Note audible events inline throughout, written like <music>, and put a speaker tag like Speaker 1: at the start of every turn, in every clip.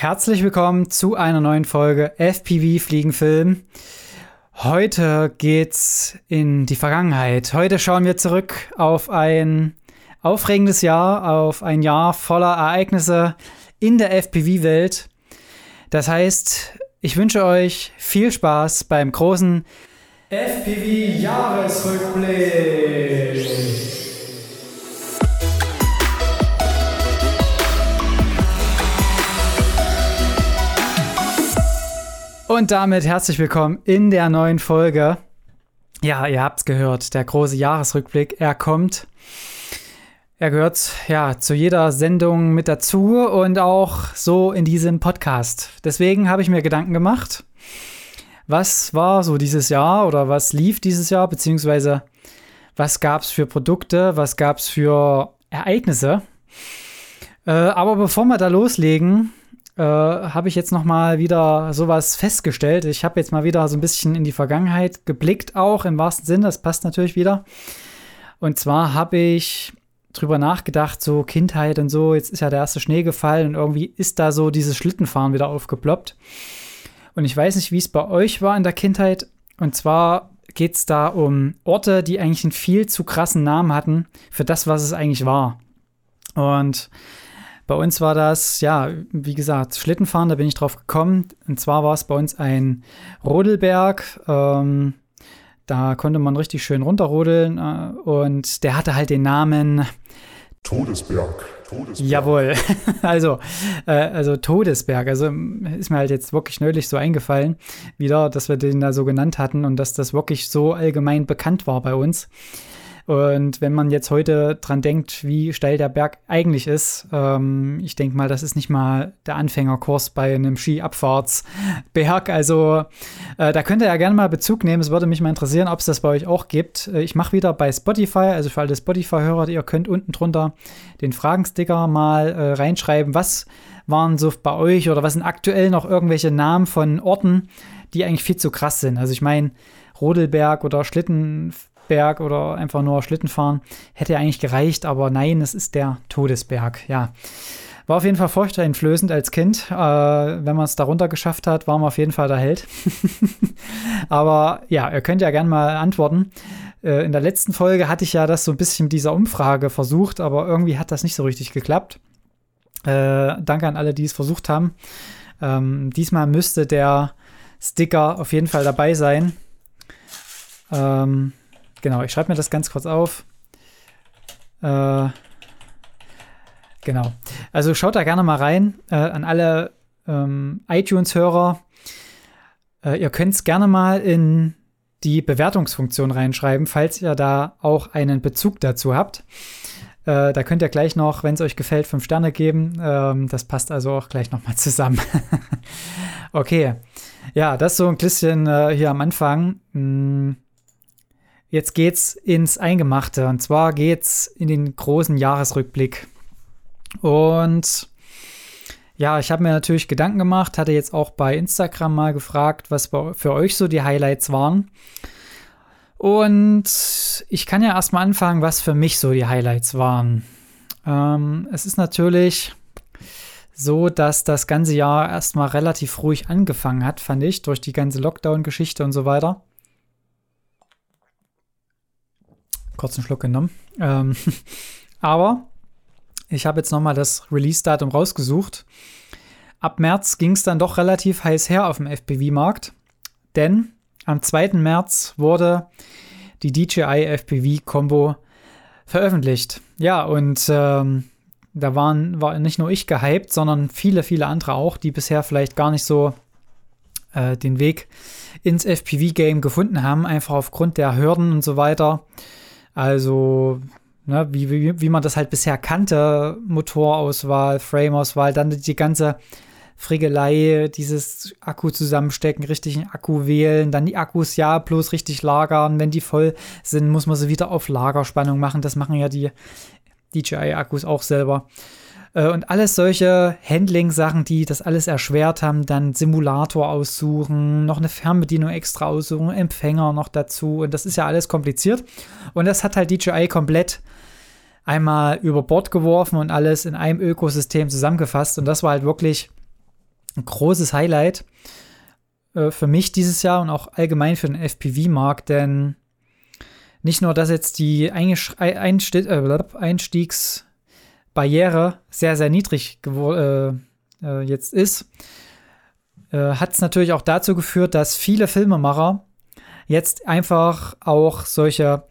Speaker 1: Herzlich willkommen zu einer neuen Folge FPV Fliegenfilm. Heute geht's in die Vergangenheit. Heute schauen wir zurück auf ein aufregendes Jahr, auf ein Jahr voller Ereignisse in der FPV-Welt. Das heißt, ich wünsche euch viel Spaß beim großen FPV-Jahresrückblick. Und damit herzlich willkommen in der neuen Folge. Ja, ihr habt's gehört, der große Jahresrückblick, er kommt. Er gehört ja zu jeder Sendung mit dazu und auch so in diesem Podcast. Deswegen habe ich mir Gedanken gemacht, was war so dieses Jahr oder was lief dieses Jahr, beziehungsweise was gab es für Produkte, was gab es für Ereignisse. Äh, aber bevor wir da loslegen, äh, habe ich jetzt noch mal wieder sowas festgestellt. Ich habe jetzt mal wieder so ein bisschen in die Vergangenheit geblickt, auch im wahrsten Sinn. Das passt natürlich wieder. Und zwar habe ich drüber nachgedacht, so Kindheit und so. Jetzt ist ja der erste Schnee gefallen und irgendwie ist da so dieses Schlittenfahren wieder aufgeploppt. Und ich weiß nicht, wie es bei euch war in der Kindheit. Und zwar geht es da um Orte, die eigentlich einen viel zu krassen Namen hatten für das, was es eigentlich war. Und bei uns war das, ja, wie gesagt, Schlittenfahren, da bin ich drauf gekommen. Und zwar war es bei uns ein Rodelberg. Ähm, da konnte man richtig schön runterrodeln. Äh, und der hatte halt den Namen
Speaker 2: Todesberg. Todesberg.
Speaker 1: Jawohl. <laughs> also, äh, also Todesberg. Also ist mir halt jetzt wirklich neulich so eingefallen, wieder, dass wir den da so genannt hatten und dass das wirklich so allgemein bekannt war bei uns. Und wenn man jetzt heute dran denkt, wie steil der Berg eigentlich ist, ähm, ich denke mal, das ist nicht mal der Anfängerkurs bei einem Skiabfahrtsberg. Also äh, da könnt ihr ja gerne mal Bezug nehmen. Es würde mich mal interessieren, ob es das bei euch auch gibt. Äh, ich mache wieder bei Spotify, also für alle Spotify-Hörer, ihr könnt unten drunter den Fragensticker mal äh, reinschreiben. Was waren so bei euch oder was sind aktuell noch irgendwelche Namen von Orten, die eigentlich viel zu krass sind? Also ich meine, Rodelberg oder Schlitten Berg oder einfach nur Schlitten fahren. Hätte eigentlich gereicht, aber nein, es ist der Todesberg, ja. War auf jeden Fall furchteinflößend als Kind. Äh, wenn man es darunter geschafft hat, war man auf jeden Fall der Held. <laughs> aber ja, ihr könnt ja gerne mal antworten. Äh, in der letzten Folge hatte ich ja das so ein bisschen mit dieser Umfrage versucht, aber irgendwie hat das nicht so richtig geklappt. Äh, danke an alle, die es versucht haben. Ähm, diesmal müsste der Sticker auf jeden Fall dabei sein. Ähm, Genau, ich schreibe mir das ganz kurz auf. Äh, genau. Also schaut da gerne mal rein äh, an alle ähm, iTunes-Hörer. Äh, ihr könnt es gerne mal in die Bewertungsfunktion reinschreiben, falls ihr da auch einen Bezug dazu habt. Äh, da könnt ihr gleich noch, wenn es euch gefällt, fünf Sterne geben. Ähm, das passt also auch gleich nochmal zusammen. <laughs> okay. Ja, das so ein bisschen äh, hier am Anfang. Hm. Jetzt geht's ins Eingemachte und zwar geht's in den großen Jahresrückblick. Und ja, ich habe mir natürlich Gedanken gemacht, hatte jetzt auch bei Instagram mal gefragt, was für euch so die Highlights waren. Und ich kann ja erstmal anfangen, was für mich so die Highlights waren. Ähm, es ist natürlich so, dass das ganze Jahr erstmal relativ ruhig angefangen hat, fand ich, durch die ganze Lockdown-Geschichte und so weiter. Kurzen Schluck genommen. Ähm, <laughs> aber ich habe jetzt nochmal das Release-Datum rausgesucht. Ab März ging es dann doch relativ heiß her auf dem FPV-Markt, denn am 2. März wurde die DJI FPV-Combo veröffentlicht. Ja, und ähm, da waren, war nicht nur ich gehypt, sondern viele, viele andere auch, die bisher vielleicht gar nicht so äh, den Weg ins FPV-Game gefunden haben, einfach aufgrund der Hürden und so weiter. Also, ne, wie, wie, wie man das halt bisher kannte, Motorauswahl, Frameauswahl, dann die ganze Frickelei, dieses Akku zusammenstecken, richtigen Akku wählen, dann die Akkus ja bloß richtig lagern. Wenn die voll sind, muss man sie wieder auf Lagerspannung machen. Das machen ja die DJI-Akkus auch selber. Äh, und alles solche Handling-Sachen, die das alles erschwert haben, dann Simulator aussuchen, noch eine Fernbedienung extra aussuchen, Empfänger noch dazu. Und das ist ja alles kompliziert. Und das hat halt DJI komplett einmal über Bord geworfen und alles in einem Ökosystem zusammengefasst. Und das war halt wirklich ein großes Highlight äh, für mich dieses Jahr und auch allgemein für den FPV-Markt, denn nicht nur, dass jetzt die Einstieg, Einstiegsbarriere sehr, sehr niedrig äh, äh, jetzt ist, äh, hat es natürlich auch dazu geführt, dass viele Filmemacher jetzt einfach auch solche,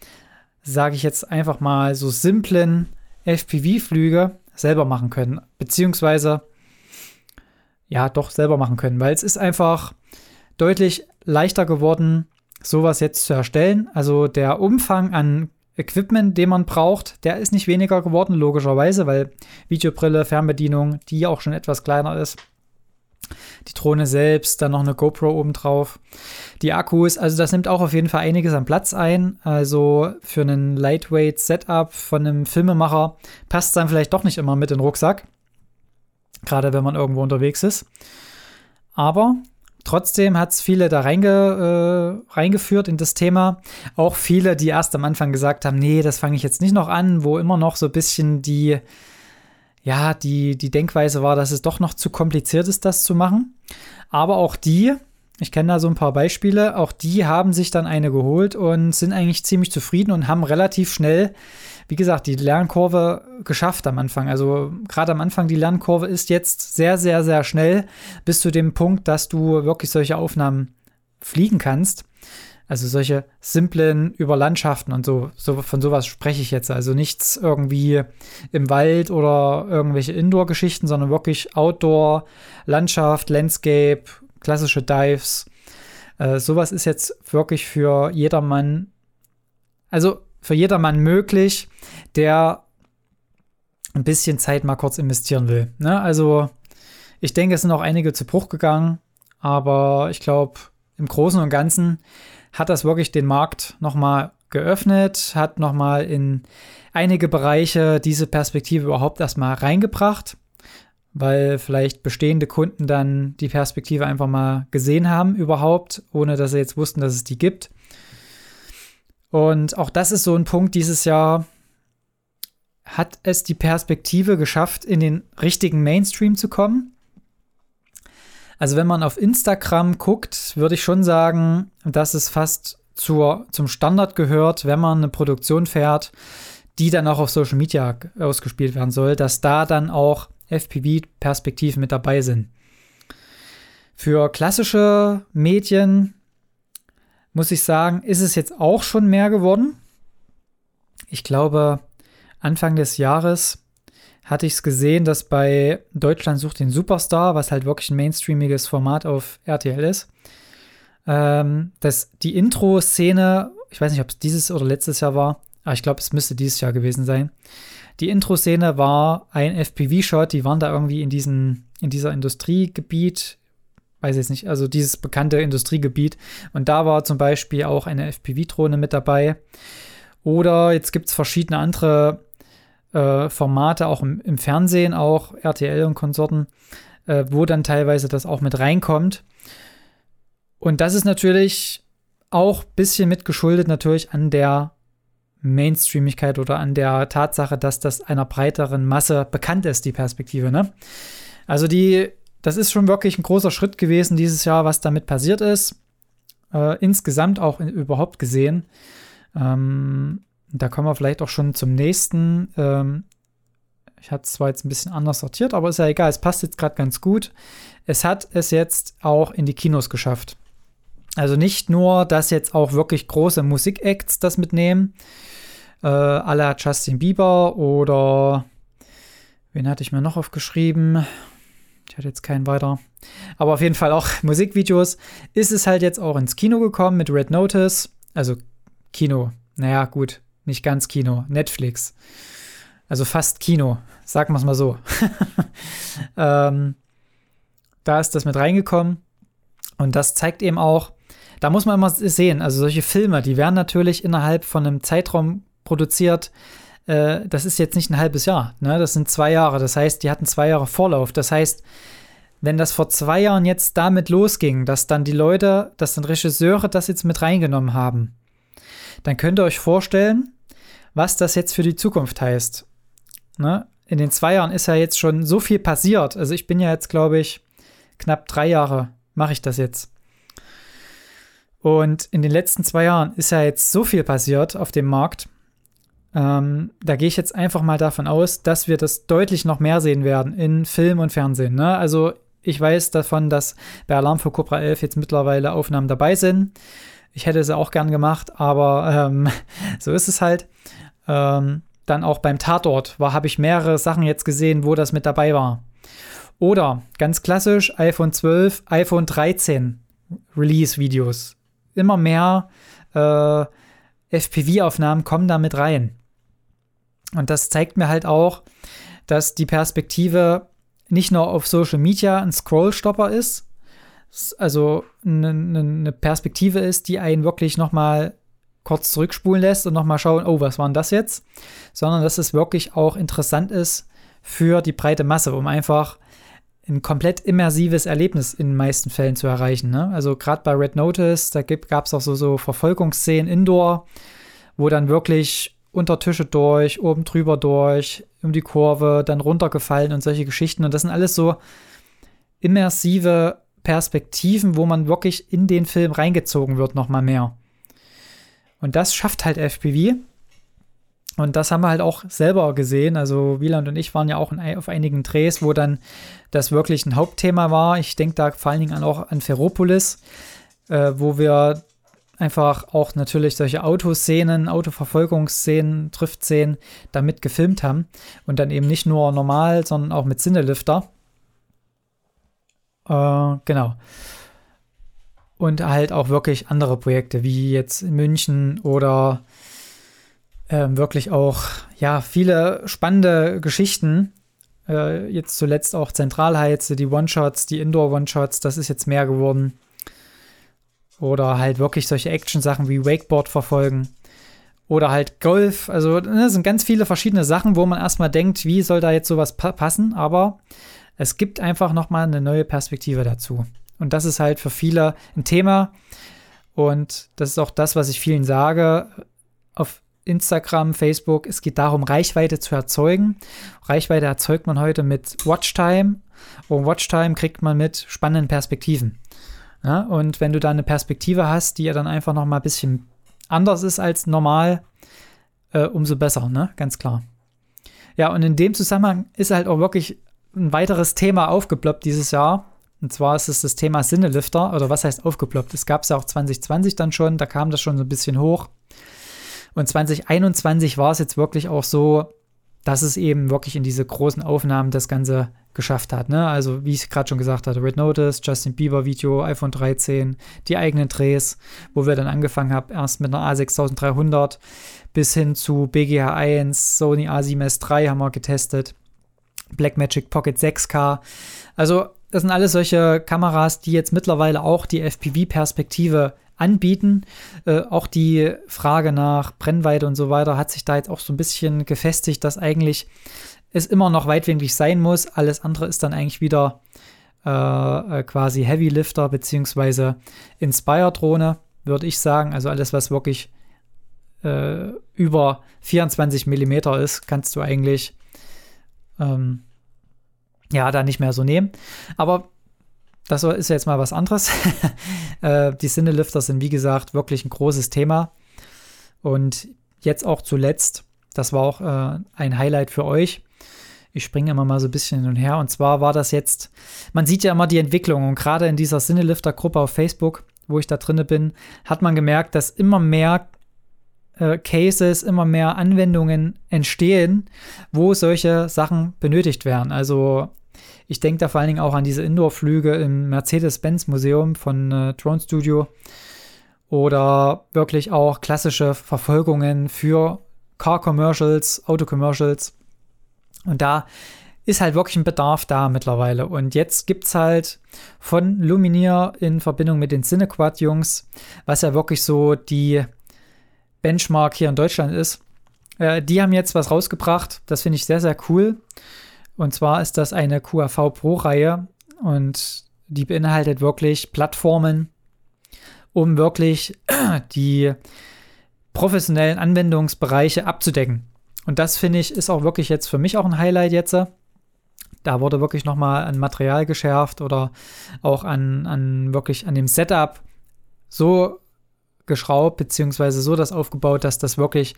Speaker 1: sage ich jetzt einfach mal, so simplen FPV-Flüge selber machen können, beziehungsweise ja, doch selber machen können, weil es ist einfach deutlich leichter geworden, sowas jetzt zu erstellen. Also der Umfang an Equipment, den man braucht, der ist nicht weniger geworden, logischerweise, weil Videobrille, Fernbedienung, die auch schon etwas kleiner ist. Die Drohne selbst, dann noch eine GoPro obendrauf. Die Akkus, also das nimmt auch auf jeden Fall einiges an Platz ein. Also für einen Lightweight Setup von einem Filmemacher passt es dann vielleicht doch nicht immer mit in den Rucksack. Gerade wenn man irgendwo unterwegs ist. Aber Trotzdem hat es viele da reinge, äh, reingeführt in das Thema. Auch viele, die erst am Anfang gesagt haben, nee, das fange ich jetzt nicht noch an, wo immer noch so ein bisschen die, ja, die, die Denkweise war, dass es doch noch zu kompliziert ist, das zu machen. Aber auch die, ich kenne da so ein paar Beispiele, auch die haben sich dann eine geholt und sind eigentlich ziemlich zufrieden und haben relativ schnell wie gesagt, die Lernkurve geschafft am Anfang. Also gerade am Anfang, die Lernkurve ist jetzt sehr, sehr, sehr schnell bis zu dem Punkt, dass du wirklich solche Aufnahmen fliegen kannst. Also solche simplen über Landschaften und so, so von sowas spreche ich jetzt. Also nichts irgendwie im Wald oder irgendwelche Indoor-Geschichten, sondern wirklich Outdoor, Landschaft, Landscape, klassische Dives. Äh, sowas ist jetzt wirklich für jedermann, also für jedermann möglich, der ein bisschen Zeit mal kurz investieren will. Ne? Also ich denke, es sind auch einige zu Bruch gegangen, aber ich glaube, im Großen und Ganzen hat das wirklich den Markt nochmal geöffnet, hat nochmal in einige Bereiche diese Perspektive überhaupt erstmal reingebracht, weil vielleicht bestehende Kunden dann die Perspektive einfach mal gesehen haben überhaupt, ohne dass sie jetzt wussten, dass es die gibt. Und auch das ist so ein Punkt dieses Jahr, hat es die Perspektive geschafft, in den richtigen Mainstream zu kommen. Also wenn man auf Instagram guckt, würde ich schon sagen, dass es fast zur, zum Standard gehört, wenn man eine Produktion fährt, die dann auch auf Social Media ausgespielt werden soll, dass da dann auch FPV-Perspektiven mit dabei sind. Für klassische Medien muss ich sagen, ist es jetzt auch schon mehr geworden. Ich glaube, Anfang des Jahres hatte ich es gesehen, dass bei Deutschland sucht den Superstar, was halt wirklich ein mainstreamiges Format auf RTL ist, ähm, dass die Intro-Szene, ich weiß nicht, ob es dieses oder letztes Jahr war, aber ich glaube, es müsste dieses Jahr gewesen sein. Die Intro-Szene war ein FPV-Shot, die waren da irgendwie in, diesen, in dieser Industriegebiet, weiß jetzt nicht, also dieses bekannte Industriegebiet. Und da war zum Beispiel auch eine FPV-Drohne mit dabei. Oder jetzt gibt es verschiedene andere äh, Formate, auch im, im, Fernsehen, auch RTL und Konsorten, äh, wo dann teilweise das auch mit reinkommt. Und das ist natürlich auch ein bisschen mit geschuldet natürlich an der Mainstreamigkeit oder an der Tatsache, dass das einer breiteren Masse bekannt ist, die Perspektive. Ne? Also die das ist schon wirklich ein großer Schritt gewesen dieses Jahr, was damit passiert ist. Äh, insgesamt auch in, überhaupt gesehen. Ähm, da kommen wir vielleicht auch schon zum nächsten. Ähm, ich hatte es zwar jetzt ein bisschen anders sortiert, aber ist ja egal. Es passt jetzt gerade ganz gut. Es hat es jetzt auch in die Kinos geschafft. Also nicht nur, dass jetzt auch wirklich große Musikacts das mitnehmen, äh, à la Justin Bieber oder wen hatte ich mir noch aufgeschrieben? Ich hatte jetzt keinen weiter. Aber auf jeden Fall auch <laughs> Musikvideos. Ist es halt jetzt auch ins Kino gekommen mit Red Notice. Also Kino. Naja, gut. Nicht ganz Kino. Netflix. Also fast Kino. Sagen wir es mal so. <laughs> ähm, da ist das mit reingekommen. Und das zeigt eben auch, da muss man immer sehen, also solche Filme, die werden natürlich innerhalb von einem Zeitraum produziert, äh, das ist jetzt nicht ein halbes Jahr, ne? das sind zwei Jahre. Das heißt, die hatten zwei Jahre Vorlauf. Das heißt, wenn das vor zwei Jahren jetzt damit losging, dass dann die Leute, dass dann Regisseure das jetzt mit reingenommen haben, dann könnt ihr euch vorstellen, was das jetzt für die Zukunft heißt. Ne? In den zwei Jahren ist ja jetzt schon so viel passiert. Also ich bin ja jetzt, glaube ich, knapp drei Jahre mache ich das jetzt. Und in den letzten zwei Jahren ist ja jetzt so viel passiert auf dem Markt. Ähm, da gehe ich jetzt einfach mal davon aus, dass wir das deutlich noch mehr sehen werden in Film und Fernsehen. Ne? Also ich weiß davon, dass bei Alarm für Cobra 11 jetzt mittlerweile Aufnahmen dabei sind. Ich hätte sie auch gern gemacht, aber ähm, <laughs> so ist es halt. Ähm, dann auch beim Tatort habe ich mehrere Sachen jetzt gesehen, wo das mit dabei war. Oder ganz klassisch iPhone 12, iPhone 13 Release-Videos. Immer mehr äh, FPV-Aufnahmen kommen da mit rein. Und das zeigt mir halt auch, dass die Perspektive nicht nur auf Social Media ein Scrollstopper ist, also eine, eine Perspektive ist, die einen wirklich nochmal kurz zurückspulen lässt und nochmal schauen, oh, was war denn das jetzt? Sondern dass es wirklich auch interessant ist für die breite Masse, um einfach ein komplett immersives Erlebnis in den meisten Fällen zu erreichen. Ne? Also gerade bei Red Notice, da gab es auch so, so Verfolgungsszenen indoor, wo dann wirklich unter Tische durch, oben drüber durch, um die Kurve, dann runtergefallen und solche Geschichten. Und das sind alles so immersive Perspektiven, wo man wirklich in den Film reingezogen wird, nochmal mehr. Und das schafft halt FPV. Und das haben wir halt auch selber gesehen. Also Wieland und ich waren ja auch in, auf einigen Drehs, wo dann das wirklich ein Hauptthema war. Ich denke da vor allen Dingen auch an Ferropolis, äh, wo wir einfach auch natürlich solche Autoszenen, Autoverfolgungsszenen, Driftszenen damit gefilmt haben. Und dann eben nicht nur normal, sondern auch mit Sinnelifter. Äh, genau. Und halt auch wirklich andere Projekte, wie jetzt in München oder äh, wirklich auch, ja, viele spannende Geschichten. Äh, jetzt zuletzt auch Zentralheize, die One-Shots, die Indoor-One-Shots, das ist jetzt mehr geworden. Oder halt wirklich solche Action-Sachen wie Wakeboard verfolgen. Oder halt Golf. Also, ne, sind ganz viele verschiedene Sachen, wo man erstmal denkt, wie soll da jetzt sowas pa passen. Aber es gibt einfach nochmal eine neue Perspektive dazu. Und das ist halt für viele ein Thema. Und das ist auch das, was ich vielen sage. Auf Instagram, Facebook, es geht darum, Reichweite zu erzeugen. Reichweite erzeugt man heute mit Watchtime. Und Watchtime kriegt man mit spannenden Perspektiven. Ja, und wenn du da eine Perspektive hast, die ja dann einfach noch mal ein bisschen anders ist als normal, äh, umso besser, ne? Ganz klar. Ja, und in dem Zusammenhang ist halt auch wirklich ein weiteres Thema aufgeploppt dieses Jahr. Und zwar ist es das Thema Sinnelifter, oder was heißt aufgeploppt? Es gab es ja auch 2020 dann schon, da kam das schon so ein bisschen hoch. Und 2021 war es jetzt wirklich auch so, dass es eben wirklich in diese großen Aufnahmen das Ganze geschafft hat. Ne? Also, wie ich gerade schon gesagt hatte, Red Notice, Justin Bieber Video, iPhone 13, die eigenen Drehs, wo wir dann angefangen haben, erst mit einer A6300 bis hin zu BGH 1, Sony A7S III haben wir getestet, Blackmagic Pocket 6K. Also, das sind alles solche Kameras, die jetzt mittlerweile auch die FPV-Perspektive anbieten. Äh, auch die Frage nach Brennweite und so weiter hat sich da jetzt auch so ein bisschen gefestigt, dass eigentlich es immer noch weitwinklig sein muss. Alles andere ist dann eigentlich wieder äh, äh quasi Heavy Lifter beziehungsweise Inspire-Drohne, würde ich sagen. Also alles, was wirklich äh, über 24 mm ist, kannst du eigentlich ähm, ja da nicht mehr so nehmen. Aber das ist jetzt mal was anderes. <laughs> äh, die Sinnelifter sind, wie gesagt, wirklich ein großes Thema. Und jetzt auch zuletzt, das war auch äh, ein Highlight für euch. Ich springe immer mal so ein bisschen hin und her. Und zwar war das jetzt, man sieht ja immer die Entwicklung. Und gerade in dieser Sinnelifter-Gruppe auf Facebook, wo ich da drinne bin, hat man gemerkt, dass immer mehr äh, Cases, immer mehr Anwendungen entstehen, wo solche Sachen benötigt werden. Also ich denke da vor allen Dingen auch an diese Indoor-Flüge im Mercedes-Benz-Museum von äh, Drone Studio oder wirklich auch klassische Verfolgungen für Car-Commercials, Auto-Commercials. Und da ist halt wirklich ein Bedarf da mittlerweile. Und jetzt gibt es halt von Luminier in Verbindung mit den Cinequad-Jungs, was ja wirklich so die Benchmark hier in Deutschland ist. Äh, die haben jetzt was rausgebracht. Das finde ich sehr, sehr cool. Und zwar ist das eine QAV Pro-Reihe und die beinhaltet wirklich Plattformen, um wirklich <clears throat> die professionellen Anwendungsbereiche abzudecken. Und das finde ich ist auch wirklich jetzt für mich auch ein Highlight jetzt. Da wurde wirklich nochmal an Material geschärft oder auch an, an wirklich an dem Setup so geschraubt, beziehungsweise so das aufgebaut, dass das wirklich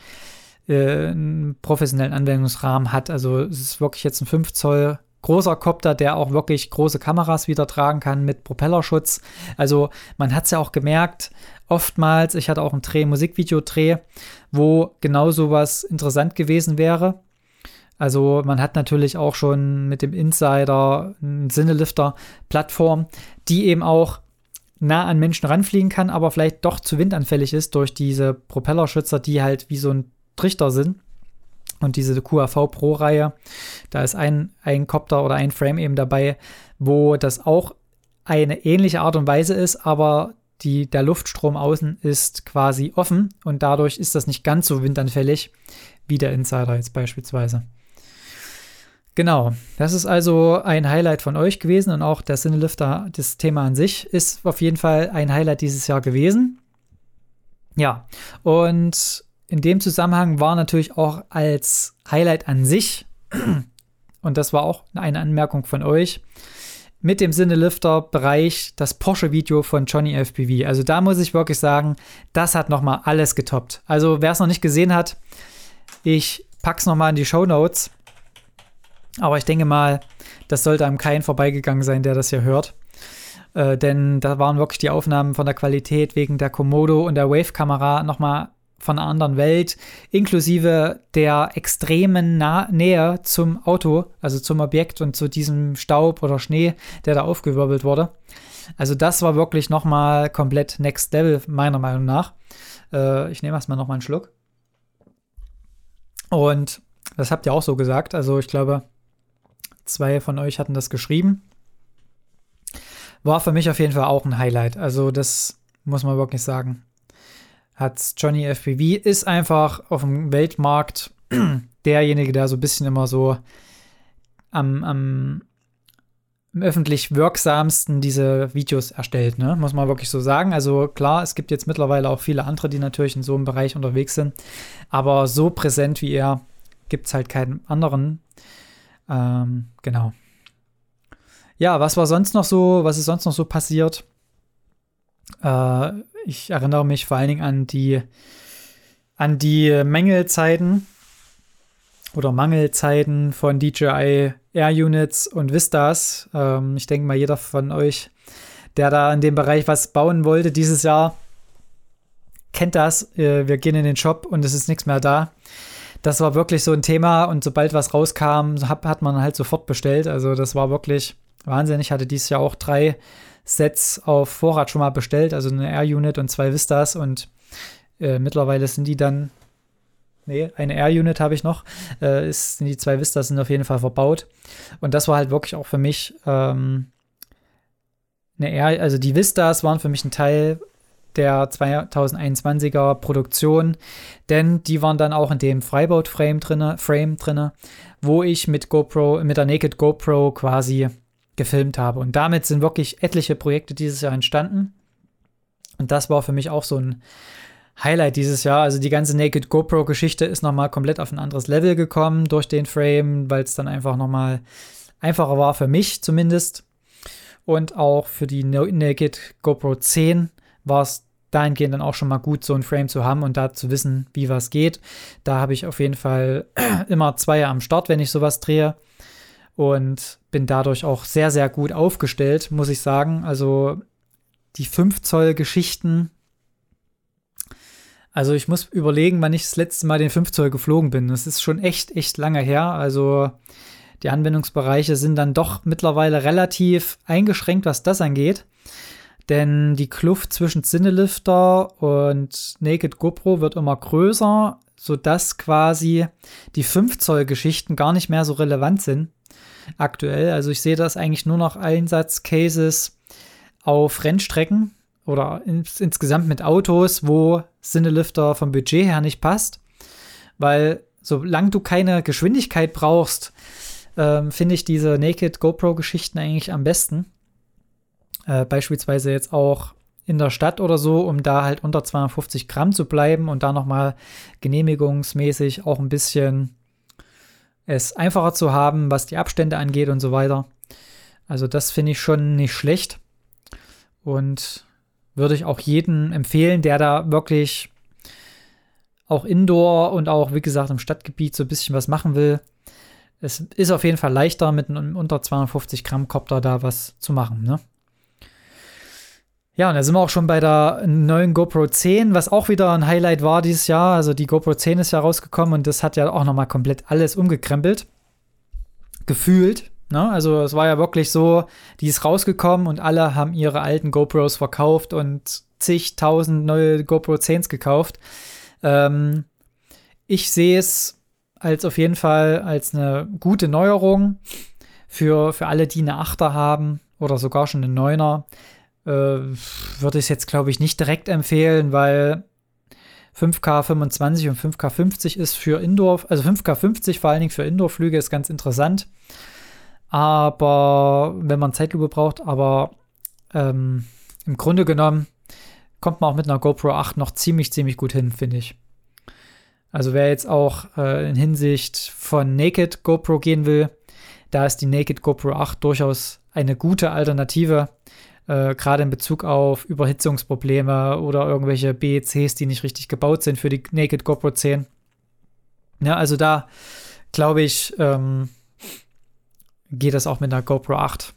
Speaker 1: äh, einen professionellen Anwendungsrahmen hat. Also es ist wirklich jetzt ein 5 Zoll großer Copter, der auch wirklich große Kameras wieder tragen kann mit Propellerschutz. Also man hat es ja auch gemerkt, oftmals, ich hatte auch ein Dreh, Musikvideo-Dreh, wo genau sowas interessant gewesen wäre. Also man hat natürlich auch schon mit dem Insider eine Sinnelifter-Plattform, die eben auch nah an Menschen ranfliegen kann, aber vielleicht doch zu windanfällig ist durch diese Propellerschützer, die halt wie so ein Trichter sind. Und diese QAV Pro-Reihe, da ist ein, ein Copter oder ein Frame eben dabei, wo das auch eine ähnliche Art und Weise ist, aber die, der Luftstrom außen ist quasi offen und dadurch ist das nicht ganz so windanfällig wie der Insider jetzt beispielsweise. Genau, das ist also ein Highlight von euch gewesen und auch der Cinelifter, das Thema an sich, ist auf jeden Fall ein Highlight dieses Jahr gewesen. Ja, und in dem Zusammenhang war natürlich auch als Highlight an sich, <clears throat> und das war auch eine Anmerkung von euch, mit dem Sinnelifter-Bereich das Porsche-Video von Johnny FPV. Also da muss ich wirklich sagen, das hat nochmal alles getoppt. Also wer es noch nicht gesehen hat, ich pack's nochmal in die Show Notes. Aber ich denke mal, das sollte einem kein vorbeigegangen sein, der das hier hört. Äh, denn da waren wirklich die Aufnahmen von der Qualität wegen der Komodo und der Wave-Kamera nochmal von einer anderen Welt, inklusive der extremen nah Nähe zum Auto, also zum Objekt und zu diesem Staub oder Schnee, der da aufgewirbelt wurde. Also das war wirklich nochmal komplett Next Level, meiner Meinung nach. Äh, ich nehme erstmal nochmal einen Schluck. Und das habt ihr auch so gesagt. Also ich glaube, zwei von euch hatten das geschrieben. War für mich auf jeden Fall auch ein Highlight. Also das muss man wirklich sagen hat Johnny FPV, ist einfach auf dem Weltmarkt <clears throat> derjenige, der so ein bisschen immer so am, am öffentlich wirksamsten diese Videos erstellt, ne? muss man wirklich so sagen. Also klar, es gibt jetzt mittlerweile auch viele andere, die natürlich in so einem Bereich unterwegs sind, aber so präsent wie er gibt es halt keinen anderen. Ähm, genau. Ja, was war sonst noch so, was ist sonst noch so passiert? Äh, ich erinnere mich vor allen Dingen an die, an die Mängelzeiten oder Mangelzeiten von DJI Air Units und Vistas. Ähm, ich denke mal, jeder von euch, der da in dem Bereich was bauen wollte dieses Jahr, kennt das. Äh, wir gehen in den Shop und es ist nichts mehr da. Das war wirklich so ein Thema und sobald was rauskam, hat, man halt sofort bestellt. Also das war wirklich Wahnsinn. Ich hatte dieses Jahr auch drei Sets auf Vorrat schon mal bestellt, also eine Air-Unit und zwei Vistas und äh, mittlerweile sind die dann, nee, eine Air-Unit habe ich noch, äh, ist, sind die zwei Vistas sind auf jeden Fall verbaut. Und das war halt wirklich auch für mich ähm, eine Air, also die Vistas waren für mich ein Teil der 2021er Produktion, denn die waren dann auch in dem Freibaut-Frame drinne, Frame drinne, wo ich mit GoPro, mit der Naked GoPro quasi gefilmt habe. Und damit sind wirklich etliche Projekte dieses Jahr entstanden. Und das war für mich auch so ein Highlight dieses Jahr. Also die ganze Naked GoPro-Geschichte ist nochmal komplett auf ein anderes Level gekommen durch den Frame, weil es dann einfach nochmal einfacher war für mich zumindest. Und auch für die Naked GoPro 10 war es dahingehend dann auch schon mal gut, so ein Frame zu haben und da zu wissen, wie was geht. Da habe ich auf jeden Fall <clears throat> immer zwei am Start, wenn ich sowas drehe und bin dadurch auch sehr, sehr gut aufgestellt, muss ich sagen. Also die 5 Zoll Geschichten. Also ich muss überlegen, wann ich das letzte Mal den 5 Zoll geflogen bin. Das ist schon echt, echt lange her. Also die Anwendungsbereiche sind dann doch mittlerweile relativ eingeschränkt, was das angeht. Denn die Kluft zwischen Cinelifter und Naked GoPro wird immer größer, sodass quasi die 5 Zoll Geschichten gar nicht mehr so relevant sind aktuell. Also ich sehe das eigentlich nur noch Einsatzcases auf Rennstrecken oder ins, insgesamt mit Autos, wo Sinnelifter vom Budget her nicht passt. Weil solange du keine Geschwindigkeit brauchst, ähm, finde ich diese Naked GoPro-Geschichten eigentlich am besten. Äh, beispielsweise jetzt auch in der Stadt oder so, um da halt unter 250 Gramm zu bleiben und da nochmal genehmigungsmäßig auch ein bisschen es einfacher zu haben, was die Abstände angeht und so weiter. Also das finde ich schon nicht schlecht und würde ich auch jedem empfehlen, der da wirklich auch Indoor und auch, wie gesagt, im Stadtgebiet so ein bisschen was machen will. Es ist auf jeden Fall leichter, mit einem unter 250 Gramm Copter da was zu machen. Ne? Ja, und da sind wir auch schon bei der neuen GoPro 10, was auch wieder ein Highlight war dieses Jahr. Also die GoPro 10 ist ja rausgekommen und das hat ja auch nochmal komplett alles umgekrempelt. Gefühlt. Ne? Also es war ja wirklich so, die ist rausgekommen und alle haben ihre alten GoPros verkauft und zigtausend neue GoPro 10s gekauft. Ähm, ich sehe es als auf jeden Fall als eine gute Neuerung für, für alle, die eine Achter haben oder sogar schon eine Neuner. Äh, würde ich es jetzt, glaube ich, nicht direkt empfehlen, weil 5K 25 und 5K 50 ist für Indoor, also 5K 50 vor allen Dingen für Indoor-Flüge ist ganz interessant. Aber wenn man Zeitlupe braucht, aber ähm, im Grunde genommen kommt man auch mit einer GoPro 8 noch ziemlich, ziemlich gut hin, finde ich. Also wer jetzt auch äh, in Hinsicht von Naked GoPro gehen will, da ist die Naked GoPro 8 durchaus eine gute Alternative, äh, gerade in Bezug auf Überhitzungsprobleme oder irgendwelche BECs, die nicht richtig gebaut sind für die Naked GoPro 10. Ja, also da glaube ich, ähm, geht das auch mit einer GoPro 8.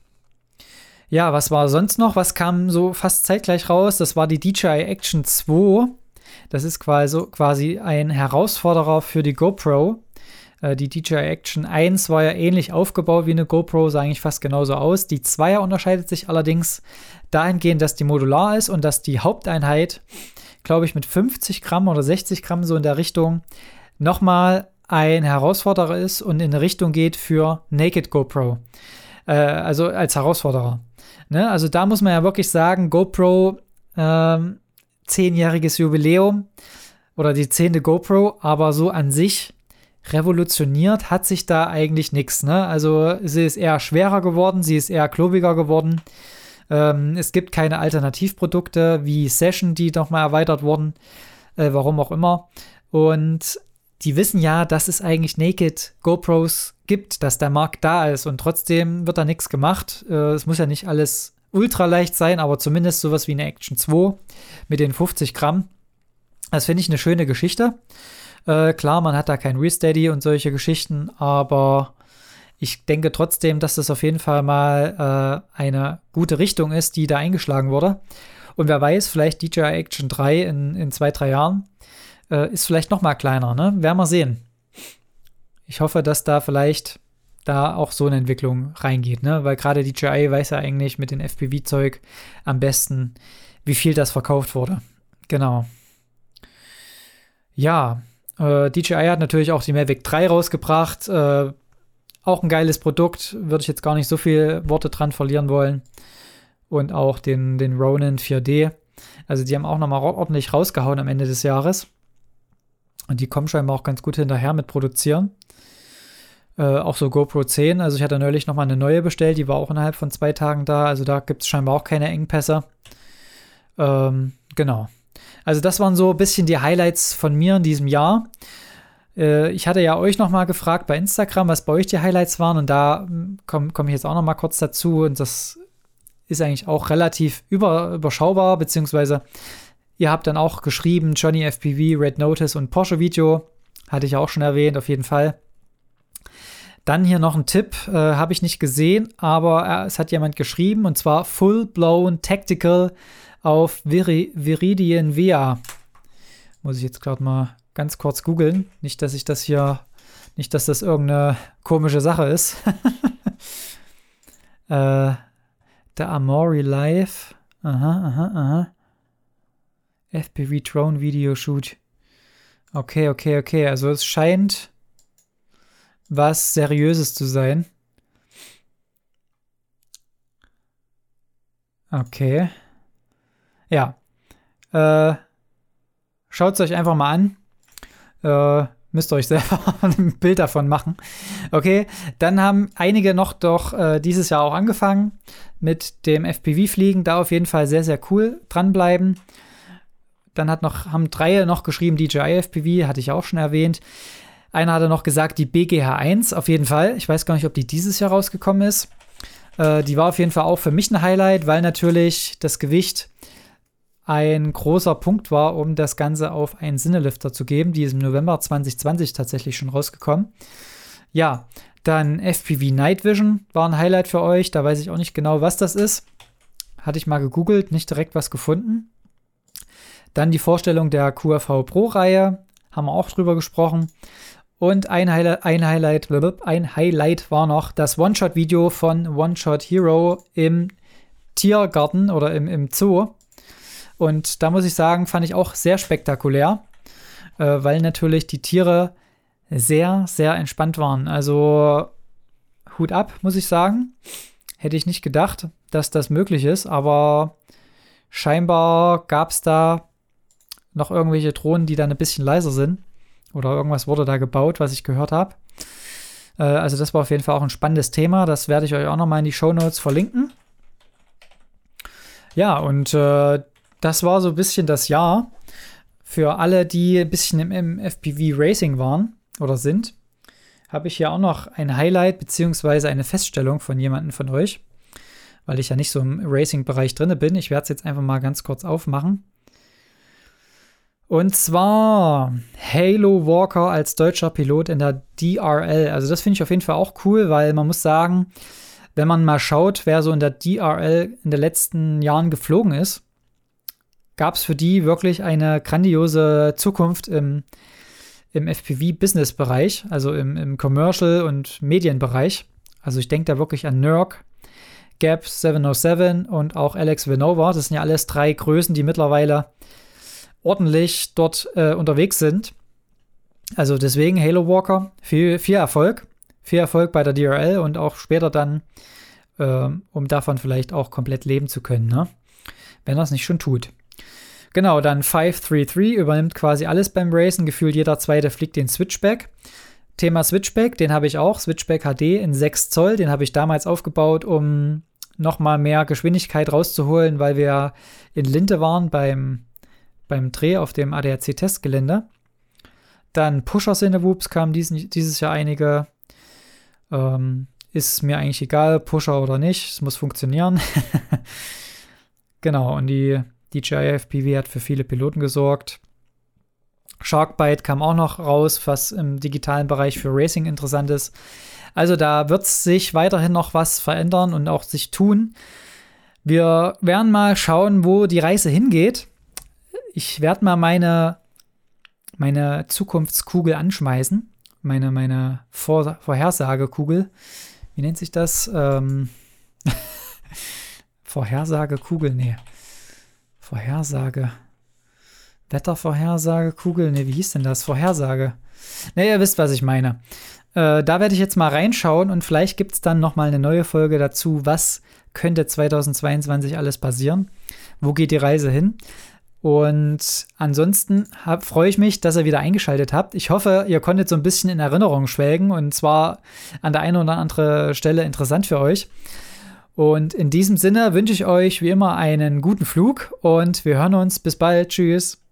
Speaker 1: Ja, was war sonst noch? Was kam so fast zeitgleich raus? Das war die DJI Action 2. Das ist quasi, quasi ein Herausforderer für die GoPro. Äh, die DJI Action 1 war ja ähnlich aufgebaut wie eine GoPro, sah eigentlich fast genauso aus. Die 2er unterscheidet sich allerdings dahingehend, dass die modular ist und dass die Haupteinheit, glaube ich, mit 50 Gramm oder 60 Gramm so in der Richtung nochmal ein Herausforderer ist und in eine Richtung geht für Naked GoPro. Äh, also als Herausforderer. Ne? Also da muss man ja wirklich sagen, GoPro ähm, zehnjähriges Jubiläum oder die zehnte GoPro, aber so an sich revolutioniert hat sich da eigentlich nichts. Ne? Also sie ist eher schwerer geworden, sie ist eher klobiger geworden. Ähm, es gibt keine Alternativprodukte wie Session, die nochmal erweitert wurden, äh, warum auch immer. Und die wissen ja, dass es eigentlich Naked GoPros gibt, dass der Markt da ist und trotzdem wird da nichts gemacht. Äh, es muss ja nicht alles ultra leicht sein, aber zumindest sowas wie eine Action 2 mit den 50 Gramm. Das finde ich eine schöne Geschichte. Äh, klar, man hat da kein Resteady und solche Geschichten, aber ich denke trotzdem, dass das auf jeden Fall mal äh, eine gute Richtung ist, die da eingeschlagen wurde. Und wer weiß, vielleicht DJI Action 3 in, in zwei, drei Jahren äh, ist vielleicht noch mal kleiner, ne? Werden wir sehen. Ich hoffe, dass da vielleicht da auch so eine Entwicklung reingeht, ne? Weil gerade DJI weiß ja eigentlich mit dem FPV-Zeug am besten, wie viel das verkauft wurde. Genau. Ja, äh, DJI hat natürlich auch die Mavic 3 rausgebracht. Äh, auch ein geiles Produkt, würde ich jetzt gar nicht so viele Worte dran verlieren wollen. Und auch den, den Ronin 4D. Also die haben auch nochmal ordentlich rausgehauen am Ende des Jahres. Und die kommen scheinbar auch ganz gut hinterher mit Produzieren. Äh, auch so GoPro 10. Also ich hatte neulich nochmal eine neue bestellt, die war auch innerhalb von zwei Tagen da. Also da gibt es scheinbar auch keine Engpässe. Ähm, genau. Also das waren so ein bisschen die Highlights von mir in diesem Jahr. Äh, ich hatte ja euch nochmal gefragt bei Instagram, was bei euch die Highlights waren. Und da hm, komme komm ich jetzt auch nochmal kurz dazu. Und das ist eigentlich auch relativ über, überschaubar, beziehungsweise Ihr habt dann auch geschrieben, Johnny FPV, Red Notice und Porsche Video. Hatte ich auch schon erwähnt, auf jeden Fall. Dann hier noch ein Tipp, äh, habe ich nicht gesehen, aber äh, es hat jemand geschrieben und zwar Full Blown Tactical auf Vir Viridian VIA. Muss ich jetzt gerade mal ganz kurz googeln. Nicht, dass ich das hier, nicht, dass das irgendeine komische Sache ist. <laughs> äh, der Amori Live. Aha, aha, aha. FPV Drone Video Shoot. Okay, okay, okay. Also es scheint was Seriöses zu sein. Okay. Ja. Äh, Schaut es euch einfach mal an. Äh, müsst ihr euch <laughs> selber ein Bild davon machen. Okay, dann haben einige noch doch äh, dieses Jahr auch angefangen mit dem FPV-Fliegen. Da auf jeden Fall sehr, sehr cool dranbleiben. Dann hat noch, haben drei noch geschrieben, DJI FPV, hatte ich auch schon erwähnt. Einer hatte noch gesagt, die BGH 1 auf jeden Fall. Ich weiß gar nicht, ob die dieses Jahr rausgekommen ist. Äh, die war auf jeden Fall auch für mich ein Highlight, weil natürlich das Gewicht ein großer Punkt war, um das Ganze auf einen Sinnelifter zu geben. Die ist im November 2020 tatsächlich schon rausgekommen. Ja, dann FPV Night Vision war ein Highlight für euch. Da weiß ich auch nicht genau, was das ist. Hatte ich mal gegoogelt, nicht direkt was gefunden. Dann die Vorstellung der QRV Pro-Reihe, haben wir auch drüber gesprochen. Und ein Highlight, ein Highlight, ein Highlight war noch das One-Shot-Video von One-Shot Hero im Tiergarten oder im, im Zoo. Und da muss ich sagen, fand ich auch sehr spektakulär, äh, weil natürlich die Tiere sehr, sehr entspannt waren. Also Hut ab, muss ich sagen. Hätte ich nicht gedacht, dass das möglich ist, aber scheinbar gab es da noch irgendwelche Drohnen, die dann ein bisschen leiser sind. Oder irgendwas wurde da gebaut, was ich gehört habe. Äh, also das war auf jeden Fall auch ein spannendes Thema. Das werde ich euch auch nochmal in die Show Notes verlinken. Ja, und äh, das war so ein bisschen das Jahr für alle, die ein bisschen im, im FPV Racing waren oder sind. Habe ich hier auch noch ein Highlight beziehungsweise eine Feststellung von jemandem von euch, weil ich ja nicht so im Racing-Bereich drin bin. Ich werde es jetzt einfach mal ganz kurz aufmachen. Und zwar Halo Walker als deutscher Pilot in der DRL. Also das finde ich auf jeden Fall auch cool, weil man muss sagen, wenn man mal schaut, wer so in der DRL in den letzten Jahren geflogen ist, gab es für die wirklich eine grandiose Zukunft im, im FPV-Business-Bereich, also im, im Commercial- und Medienbereich. Also ich denke da wirklich an Nurk, Gap 707 und auch Alex Vinova. Das sind ja alles drei Größen, die mittlerweile ordentlich dort äh, unterwegs sind. Also deswegen Halo Walker, viel, viel Erfolg. Viel Erfolg bei der DRL und auch später dann, äh, um davon vielleicht auch komplett leben zu können, ne? wenn er es nicht schon tut. Genau, dann 533 übernimmt quasi alles beim Racen. Gefühlt jeder zweite fliegt den Switchback. Thema Switchback, den habe ich auch. Switchback HD in 6 Zoll. Den habe ich damals aufgebaut, um nochmal mehr Geschwindigkeit rauszuholen, weil wir in Linte waren beim beim Dreh auf dem ADAC-Testgelände. Dann Pushers in the Whoops kamen diesen, dieses Jahr einige. Ähm, ist mir eigentlich egal, Pusher oder nicht, es muss funktionieren. <laughs> genau, und die DJI FPV hat für viele Piloten gesorgt. Sharkbite kam auch noch raus, was im digitalen Bereich für Racing interessant ist. Also da wird sich weiterhin noch was verändern und auch sich tun. Wir werden mal schauen, wo die Reise hingeht ich werde mal meine, meine Zukunftskugel anschmeißen. Meine, meine Vor Vorhersagekugel. Wie nennt sich das? Ähm <laughs> Vorhersagekugel, nee. Vorhersage. Wettervorhersagekugel, nee, wie hieß denn das? Vorhersage. Ne, ihr wisst, was ich meine. Äh, da werde ich jetzt mal reinschauen und vielleicht gibt es dann noch mal eine neue Folge dazu, was könnte 2022 alles passieren? Wo geht die Reise hin? Und ansonsten freue ich mich, dass ihr wieder eingeschaltet habt. Ich hoffe, ihr konntet so ein bisschen in Erinnerung schwelgen und zwar an der einen oder anderen Stelle interessant für euch. Und in diesem Sinne wünsche ich euch wie immer einen guten Flug und wir hören uns. Bis bald. Tschüss.